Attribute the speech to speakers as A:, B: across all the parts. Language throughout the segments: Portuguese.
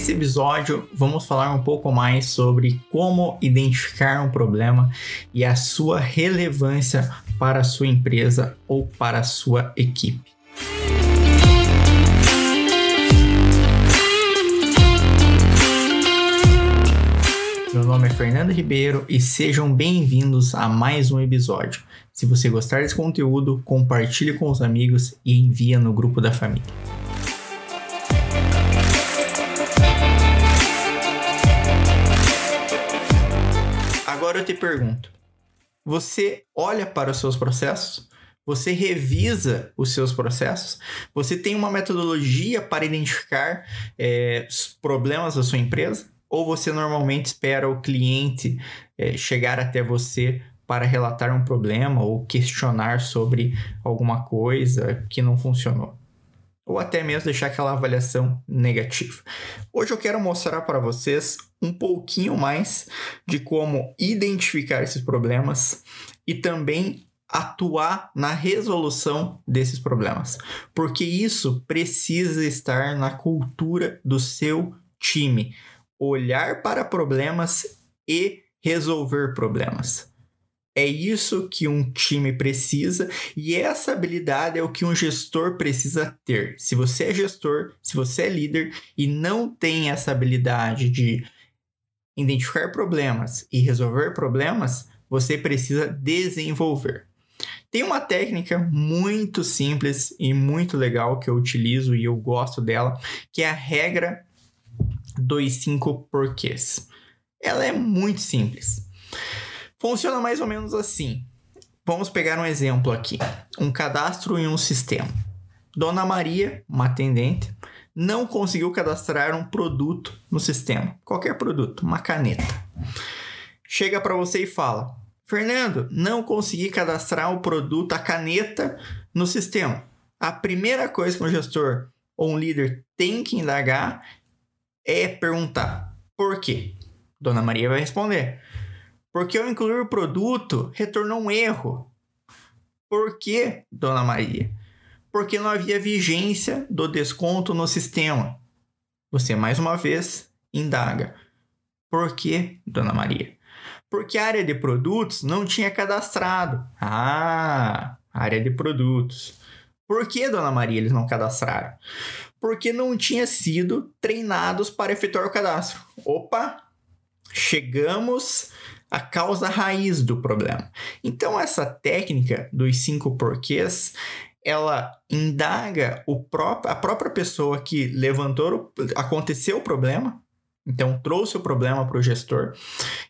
A: Nesse episódio, vamos falar um pouco mais sobre como identificar um problema e a sua relevância para a sua empresa ou para a sua equipe. Meu nome é Fernando Ribeiro e sejam bem-vindos a mais um episódio. Se você gostar desse conteúdo, compartilhe com os amigos e envia no grupo da família. Agora eu te pergunto: você olha para os seus processos? Você revisa os seus processos? Você tem uma metodologia para identificar é, problemas da sua empresa? Ou você normalmente espera o cliente é, chegar até você para relatar um problema ou questionar sobre alguma coisa que não funcionou? Ou até mesmo deixar aquela avaliação negativa. Hoje eu quero mostrar para vocês um pouquinho mais de como identificar esses problemas e também atuar na resolução desses problemas, porque isso precisa estar na cultura do seu time olhar para problemas e resolver problemas. É isso que um time precisa e essa habilidade é o que um gestor precisa ter. Se você é gestor, se você é líder e não tem essa habilidade de identificar problemas e resolver problemas, você precisa desenvolver. Tem uma técnica muito simples e muito legal que eu utilizo e eu gosto dela, que é a regra dos cinco porquês. Ela é muito simples. Funciona mais ou menos assim. Vamos pegar um exemplo aqui: um cadastro em um sistema. Dona Maria, uma atendente, não conseguiu cadastrar um produto no sistema, qualquer produto, uma caneta. Chega para você e fala: Fernando, não consegui cadastrar o produto, a caneta, no sistema. A primeira coisa que um gestor ou um líder tem que indagar é perguntar por quê? Dona Maria vai responder. Porque ao incluir o produto, retornou um erro. Por que, Dona Maria? Porque não havia vigência do desconto no sistema. Você mais uma vez indaga. Por que, Dona Maria? Porque a área de produtos não tinha cadastrado. Ah, área de produtos. Por que, Dona Maria, eles não cadastraram? porque não tinha sido treinados para efetuar o cadastro. Opa, chegamos à causa raiz do problema. Então essa técnica dos cinco porquês ela indaga o próprio, a própria pessoa que levantou, aconteceu o problema, então, trouxe o problema para o gestor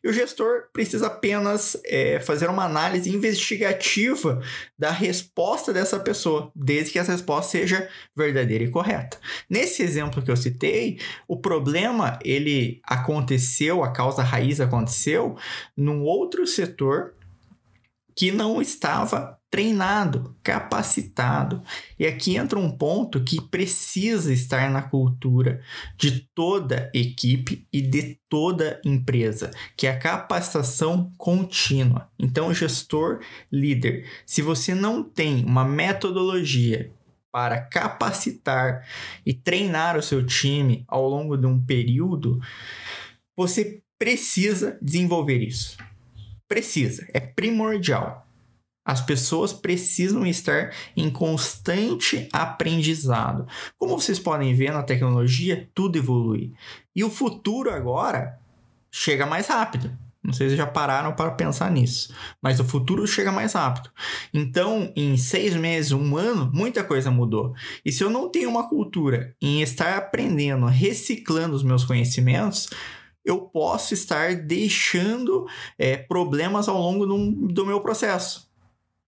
A: e o gestor precisa apenas é, fazer uma análise investigativa da resposta dessa pessoa, desde que essa resposta seja verdadeira e correta. Nesse exemplo que eu citei, o problema ele aconteceu, a causa raiz aconteceu num outro setor que não estava treinado, capacitado. E aqui entra um ponto que precisa estar na cultura de toda equipe e de toda empresa, que é a capacitação contínua. Então, gestor, líder, se você não tem uma metodologia para capacitar e treinar o seu time ao longo de um período, você precisa desenvolver isso. Precisa, é primordial. As pessoas precisam estar em constante aprendizado. Como vocês podem ver na tecnologia, tudo evolui. E o futuro agora chega mais rápido. Não sei se já pararam para pensar nisso, mas o futuro chega mais rápido. Então, em seis meses, um ano, muita coisa mudou. E se eu não tenho uma cultura em estar aprendendo, reciclando os meus conhecimentos, eu posso estar deixando é, problemas ao longo do, do meu processo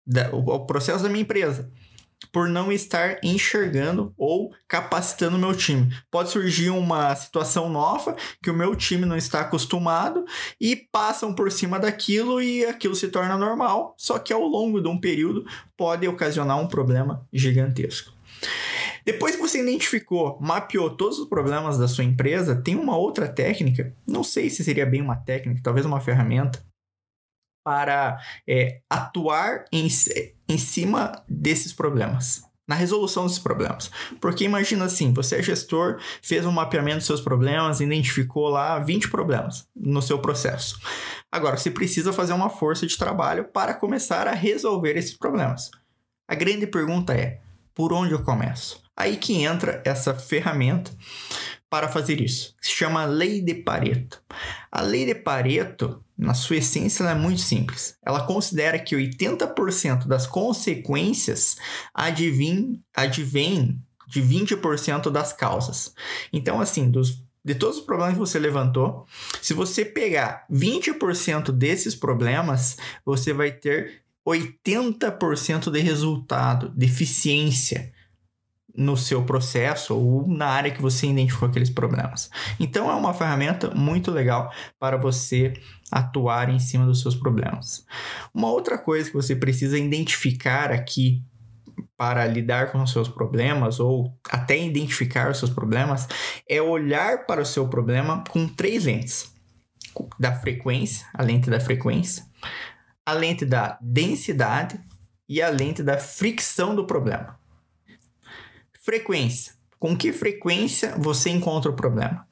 A: da, o, o processo da minha empresa por não estar enxergando ou capacitando o meu time. Pode surgir uma situação nova que o meu time não está acostumado e passam por cima daquilo e aquilo se torna normal, só que ao longo de um período pode ocasionar um problema gigantesco. Depois que você identificou, mapeou todos os problemas da sua empresa, tem uma outra técnica, não sei se seria bem uma técnica, talvez uma ferramenta, para é, atuar em, em cima desses problemas. na resolução desses problemas. Porque imagina assim, você é gestor, fez um mapeamento dos seus problemas, identificou lá 20 problemas no seu processo. Agora, você precisa fazer uma força de trabalho para começar a resolver esses problemas. A grande pergunta é: por onde eu começo? Aí que entra essa ferramenta para fazer isso. Se chama Lei de Pareto. A Lei de Pareto, na sua essência, é muito simples. Ela considera que 80% das consequências advêm, advém de 20% das causas. Então, assim, dos de todos os problemas que você levantou, se você pegar 20% desses problemas, você vai ter 80% de resultado, de eficiência no seu processo ou na área que você identificou aqueles problemas. Então é uma ferramenta muito legal para você atuar em cima dos seus problemas. Uma outra coisa que você precisa identificar aqui para lidar com os seus problemas ou até identificar os seus problemas é olhar para o seu problema com três lentes: da frequência, a lente da frequência, a lente da densidade e a lente da fricção do problema. Frequência. Com que frequência você encontra o problema?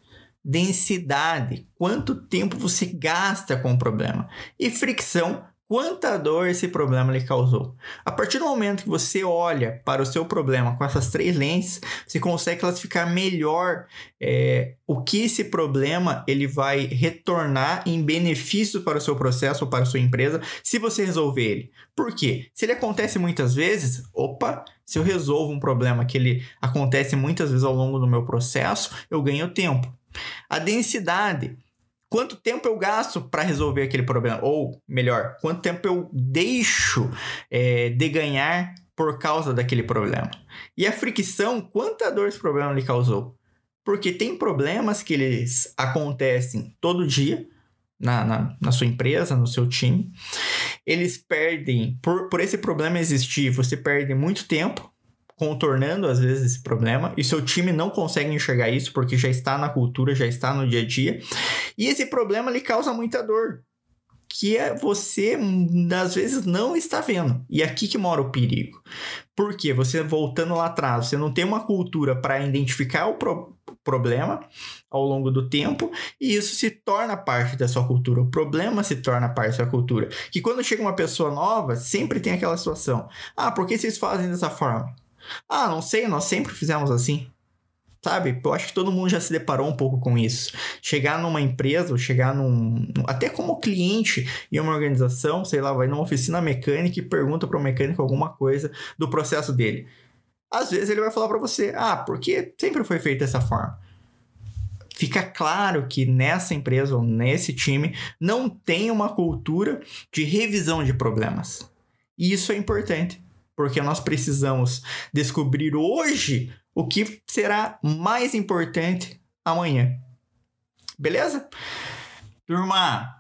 A: Densidade. Quanto tempo você gasta com o problema? E fricção quanta dor esse problema lhe causou. A partir do momento que você olha para o seu problema com essas três lentes, você consegue classificar melhor é, o que esse problema ele vai retornar em benefício para o seu processo ou para a sua empresa se você resolver ele. Por quê? Se ele acontece muitas vezes, opa, se eu resolvo um problema que ele acontece muitas vezes ao longo do meu processo, eu ganho tempo. A densidade quanto tempo eu gasto para resolver aquele problema? Ou, melhor, quanto tempo eu deixo é, de ganhar por causa daquele problema? E a fricção, quanta dor esse problema lhe causou? Porque tem problemas que eles acontecem todo dia na, na, na sua empresa, no seu time. Eles perdem, por, por esse problema existir, você perde muito tempo contornando às vezes esse problema e seu time não consegue enxergar isso porque já está na cultura, já está no dia a dia. E esse problema lhe causa muita dor, que é você às vezes não está vendo. E é aqui que mora o perigo. Porque você voltando lá atrás, você não tem uma cultura para identificar o pro problema ao longo do tempo e isso se torna parte da sua cultura. O problema se torna parte da sua cultura. Que quando chega uma pessoa nova, sempre tem aquela situação: "Ah, por que vocês fazem dessa forma?" Ah, não sei, nós sempre fizemos assim. Sabe? Eu acho que todo mundo já se deparou um pouco com isso. Chegar numa empresa, ou chegar num. Até como cliente em uma organização, sei lá, vai numa oficina mecânica e pergunta para o mecânico alguma coisa do processo dele. Às vezes ele vai falar para você: ah, porque sempre foi feito dessa forma. Fica claro que nessa empresa ou nesse time não tem uma cultura de revisão de problemas. E isso é importante porque nós precisamos descobrir hoje o que será mais importante amanhã. Beleza? Turma,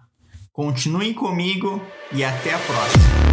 A: continuem comigo e até a próxima.